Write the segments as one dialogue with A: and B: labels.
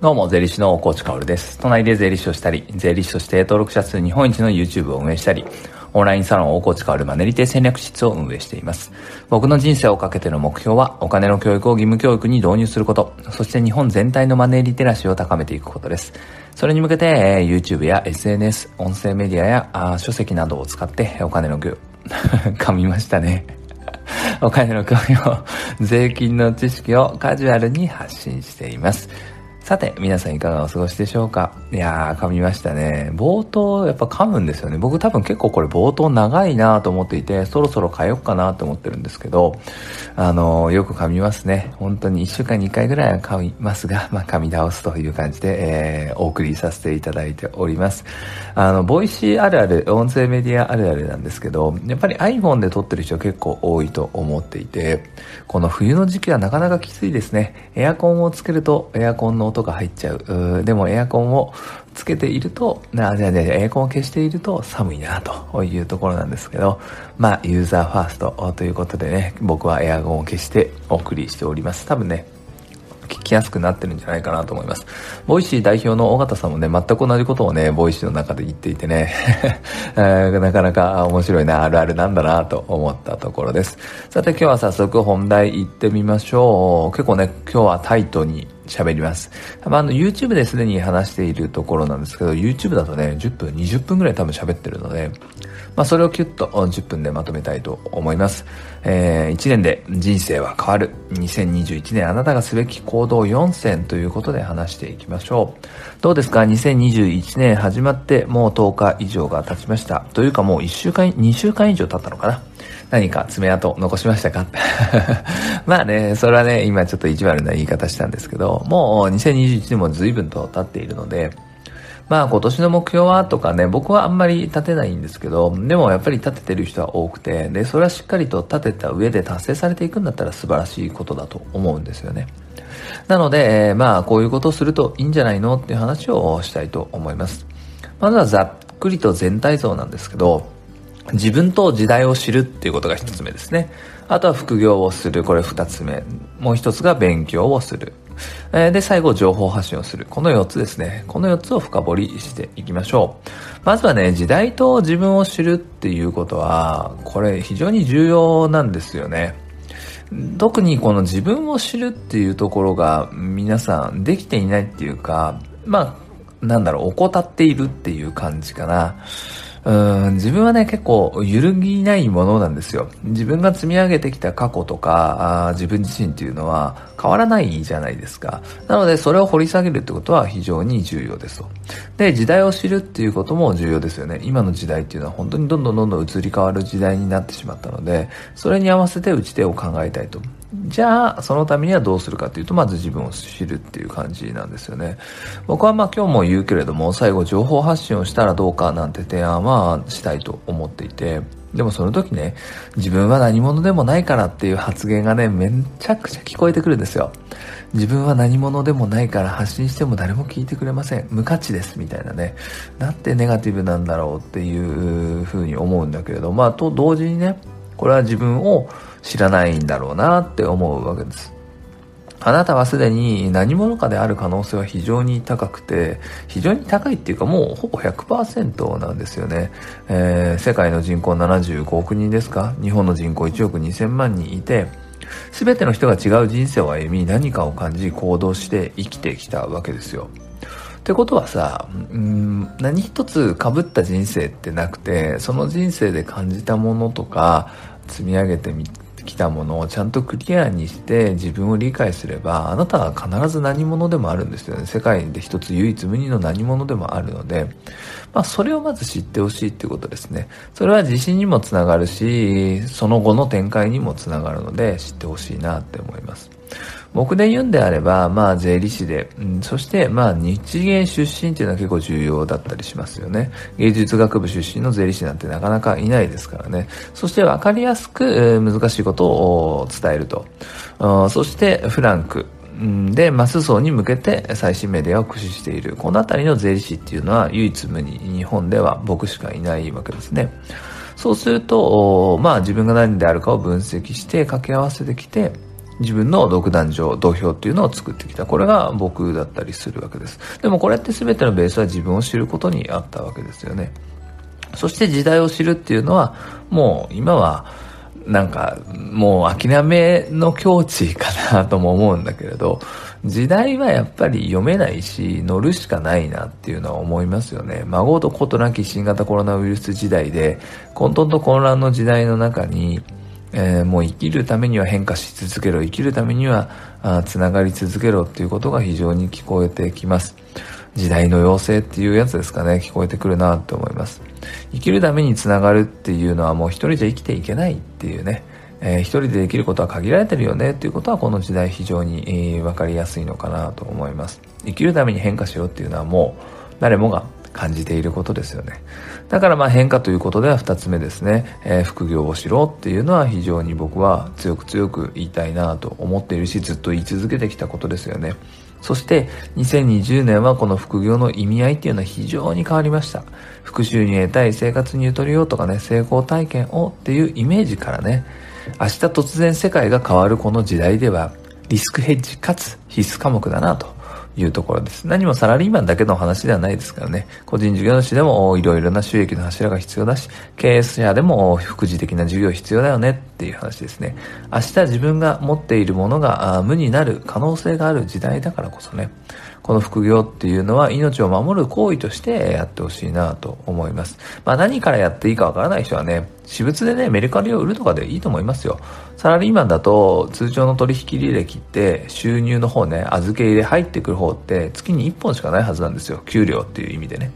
A: どうも、税理士の大河内薫です。都内で税理士をしたり、税理士として登録者数日本一の YouTube を運営したり、オンラインサロン大河内薫マネリテ戦略室を運営しています。僕の人生をかけての目標は、お金の教育を義務教育に導入すること、そして日本全体のマネーリテラシーを高めていくことです。それに向けて、YouTube や SNS、音声メディアやあ書籍などを使ってお金の教、噛みましたね。お金の教養、税金の知識をカジュアルに発信しています。さて、皆さんいかがお過ごしでしょうか？いやー、噛みましたね。冒頭、やっぱ噛むんですよね。僕多分結構これ冒頭長いなと思っていて、そろそろ変えようかなと思ってるんですけど、あのー、よく噛みますね。本当に1週間に1回ぐらいは噛みますが、まあ、噛み倒すという感じで、えー、お送りさせていただいております。あの、 Voicyあるある、音声メディアあるあるなんですけど、やっぱり iPhone で撮ってる人結構多いと思っていて、この冬の時期はなかなかきついですね。エアコンをつけるとエアコンの音音が入っちゃう。でもエアコンをつけていると、な、じゃあじゃエアコンを消していると寒いなというところなんですけど、まあ、ユーザーファーストということでね、僕はエアコンを消してお送りしております。多分ね、聞きやすくなってるんじゃないかなと思います。 Voicy代表の緒方さんもね、全く同じことをね、 Voicyの中で言っていてね、なかなか面白いな、あるあるなんだなと思ったところです。さて今日は早速本題行ってみましょう。結構ね、今日はタイトに喋ります。多分あの YouTube ですでに話しているところなんですけど、YouTube だとね、10分、20分ぐらい多分喋ってるので、まあそれをキュッと10分でまとめたいと思います。えー、1年で人生は変わる。2021年あなたがすべき行動4選ということで話していきましょう。どうですか ?2021 年始まってもう10日以上が経ちました。というかもう1週間、2週間以上経ったのかな？何か爪痕残しましたか？まあね、それはね、今ちょっと意地悪な言い方したんですけど、もう2021年も随分と経っているので、まあ今年の目標はとかね、僕はあんまり立てないんですけど、でもやっぱり立ててる人は多くて、で、それはしっかりと立てた上で達成されていくんだったら素晴らしいことだと思うんですよね。なので、え、まあこういうことをするといいんじゃないのっていう話をしたいと思います。まずはざっくりと全体像なんですけど、自分と時代を知るっていうことが一つ目ですね。あとは副業をする。これ二つ目。もう一つが勉強をする。え、で、最後、情報発信をする。この4つですね。この4つを深掘りしていきましょう。まずはね、時代と自分を知るっていうことは、これ非常に重要なんですよね。特にこの自分を知るっていうところが皆さんできていないっていうか、まあ、なんだろう、怠っているっていう感じかな。うん自分はね、結構揺るぎないものなんですよ。自分が積み上げてきた過去とか、あ自分自身っていうのは変わらないじゃないですか。なので、それを掘り下げるってことは非常に重要ですと。で、時代を知るっていうことも重要ですよね。今の時代っていうのは本当にどんどんどんどん移り変わる時代になってしまったので、それに合わせて打ち手を考えたいと。じゃあ、そのためにはどうするかというと、まず自分を知るっていう感じなんですよね。僕はまあ今日も言うけれども、最後情報発信をしたらどうかなんて提案はしたいと思っていて、でもその時ね、自分は何者でもないからっていう発言がね、めちゃくちゃ聞こえてくるんですよ。自分は何者でもないから発信しても誰も聞いてくれません。無価値です。みたいなね。なんてネガティブなんだろうっていうふうに思うんだけれど、まあと同時にね、これは自分を知らないんだろうなって思うわけです。あなたはすでに何者かである可能性は非常に高くて、非常に高いっていうかもうほぼ100%なんですよね。えー、世界の人口75億人ですか？日本の人口1億2000万人いて、すべての人が違う人生を歩み、何かを感じ、行動して生きてきたわけですよ。ってことはさ、うん、何一つ被った人生ってなくて、その人生で感じたものとか、積み上げてみきたものをちゃんとクリアにして自分を理解すれば、あなたは必ず何者でもあるんですよね。世界で一つ唯一無二の何者でもあるので、まあそれをまず知ってほしいっていうことですね。それは自信にもつながるし、その後の展開にもつながるので知ってほしいなって思います。僕で言うんであれば、まあ税理士で、うん、そしてまあ日芸出身っていうのは結構重要だったりしますよね。芸術学部出身の税理士なんてなかなかいないですからね。そして分かりやすく、えー、難しいことを伝えると。そしてフランク。で、マス層に向けて最新メディアを駆使している。このあたりの税理士っていうのは唯一無二、日本では僕しかいないわけですね。そうすると、まあ自分が何であるかを分析して掛け合わせてきて、自分の独壇場、土俵っていうのを作ってきた。これが僕だったりするわけです。でもこれって全てのベースは自分を知ることにあったわけですよね。そして時代を知るっていうのは、もう今は、なんか、もう諦めの境地かなとも思うんだけれど、時代はやっぱり読めないし、乗るしかないなっていうのは思いますよね。孫とことなき新型コロナウイルス時代で、混沌と混乱の時代の中に、えー、もう生きるためには変化し続けろ、生きるためにはつながり続けろっていうことが非常に聞こえてきます。時代の要請っていうやつですかね、聞こえてくるなって思います。生きるためにつながるっていうのはもう一人じゃ生きていけないっていうね、えー、一人でできることは限られてるよねっていうことはこの時代非常に、えー、分かりやすいのかなと思います。生きるために変化しろっていうのはもう誰もが感じていることですよね。だからまあ変化ということでは二つ目ですね、えー、副業をしろっていうのは非常に僕は強く強く言いたいなと思っているしずっと言い続けてきたことですよね。そして2020年はこの副業の意味合いっていうのは非常に変わりました。副収入得たい、生活にゆとりをとかね、成功体験をっていうイメージからね、明日突然世界が変わるこの時代では、リスクヘッジかつ必須科目だなというところです。何もサラリーマンだけの話ではないですからね。個人事業主でもいろいろな収益の柱が必要だし、経営者でも副次的な事業必要だよねっていう話ですね。明日自分が持っているものが無になる可能性がある時代だからこそね。この副業っていうのは命を守る行為としてやってほしいなと思います。まあ何からやっていいかわからない人はね、私物でね、メルカリを売るとかでいいと思いますよ。サラリーマンだと通常の取引履歴って収入の方ね、預け入れ入ってくる方って月に1本しかないはずなんですよ。給料っていう意味でね。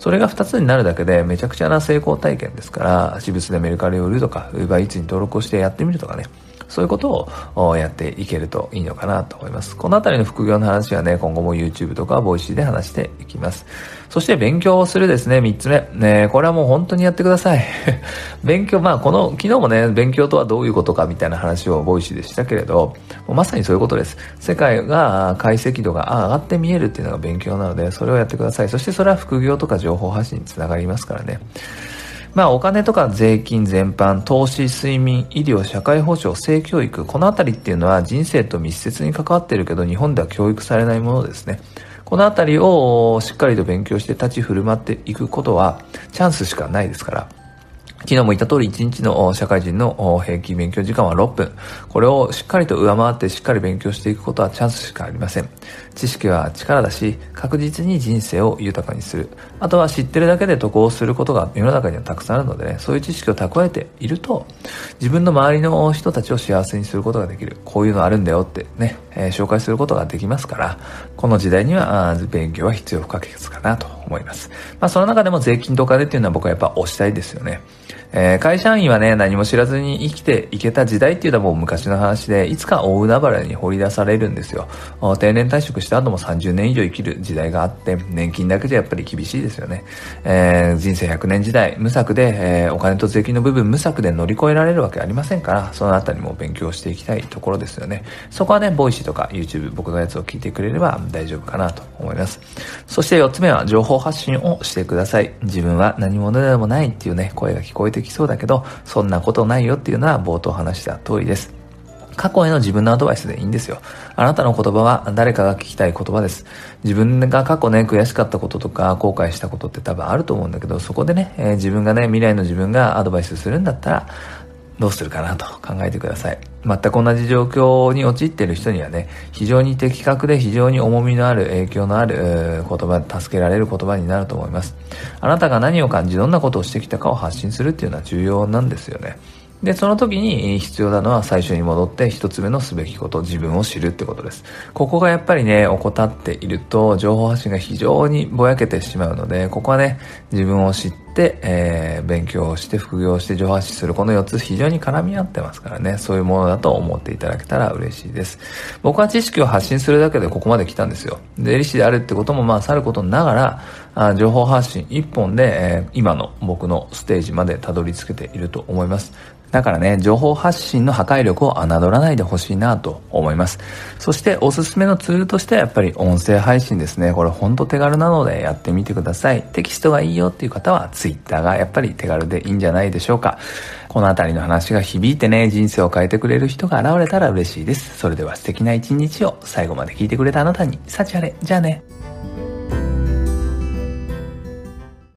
A: それが2つになるだけでめちゃくちゃな成功体験ですから、私物でメルカリを売るとか、UberEats に登録をしてやってみるとかね。そういうことをやっていけるといいのかなと思います。このあたりの副業の話はね、今後も YouTube とか Voicy で話していきます。そして勉強をするですね、3つ目。ね、これはもう本当にやってください。勉強、まあこの、昨日もね、勉強とはどういうことかみたいな話を Voicy でしたけれど、まさにそういうことです。世界が解析度が上がって見えるっていうのが勉強なので、それをやってください。そしてそれは副業とか情報発信につながりますからね。まあお金とか税金全般、投資、睡眠、医療、社会保障、性教育、このあたりっていうのは人生と密接に関わってるけど日本では教育されないものですね。このあたりをしっかりと勉強して立ち振る舞っていくことはチャンスしかないですから。昨日も言った通り1日の社会人の平均勉強時間は6分。これをしっかりと上回ってしっかり勉強していくことはチャンスしかありません。知識は力だし、確実に人生を豊かにする。あとは知ってるだけで得をすることが世の中にはたくさんあるのでね、そういう知識を蓄えていると、自分の周りの人たちを幸せにすることができる。こういうのあるんだよってね、えー、紹介することができますから、この時代には勉強は必要不可欠かなと思います。まあその中でも税金とかでっていうのは僕はやっぱ押したいですよね。えー、会社員はね、何も知らずに生きていけた時代っていうのはもう昔の話で、いつか大海原に掘り出されるんですよ。定年退職した後も30年以上生きる時代があって、年金だけじゃやっぱり厳しいですよね。えー、人生100年時代、無策で、えー、お金と税金の部分無策で乗り越えられるわけありませんから、そのあたりも勉強していきたいところですよね。そこはね、 Voicyとか YouTube、僕のやつを聞いてくれれば大丈夫かなと思います。そして4つ目は情報発信をしてください。自分は何者でもないっていうね、声が聞こえてきそうだけど、そんなことないよっていうのは冒頭話した通りです。過去への自分のアドバイスでいいんですよ。あなたの言葉は誰かが聞きたい言葉です。自分が過去ね、悔しかったこととか後悔したことって多分あると思うんだけど、そこでね、えー、自分がね、未来の自分がアドバイスするんだったら、どうするかなと考えてください。全く同じ状況に陥っている人にはね、非常に的確で非常に重みのある影響のある言葉、助けられる言葉になると思います。あなたが何を感じ、どんなことをしてきたかを発信するっていうのは重要なんですよね。で、その時に必要なのは最初に戻って一つ目のすべきこと、自分を知るってことです。ここがやっぱりね、怠っていると情報発信が非常にぼやけてしまうので、ここはね、自分を知って、えー、勉強して副業して情報発信するこの4つ非常に絡み合ってますからね、そういうものだと思っていただけたら嬉しいです。僕は知識を発信するだけでここまで来たんですよ。税理士であるってこともまあさることながら、あ情報発信一本で、えー、今の僕のステージまでたどり着けていると思います。だからね、情報発信の破壊力を侮らないでほしいなと思います。そしておすすめのツールとしてはやっぱり音声配信ですね。これほんと手軽なのでやってみてください。テキストがいいよっていう方は Twitter がやっぱり手軽でいいんじゃないでしょうか。このあたりの話が響いてね、人生を変えてくれる人が現れたら嬉しいです。それでは素敵な一日を最後まで聞いてくれたあなたに、幸あれ。じゃあね。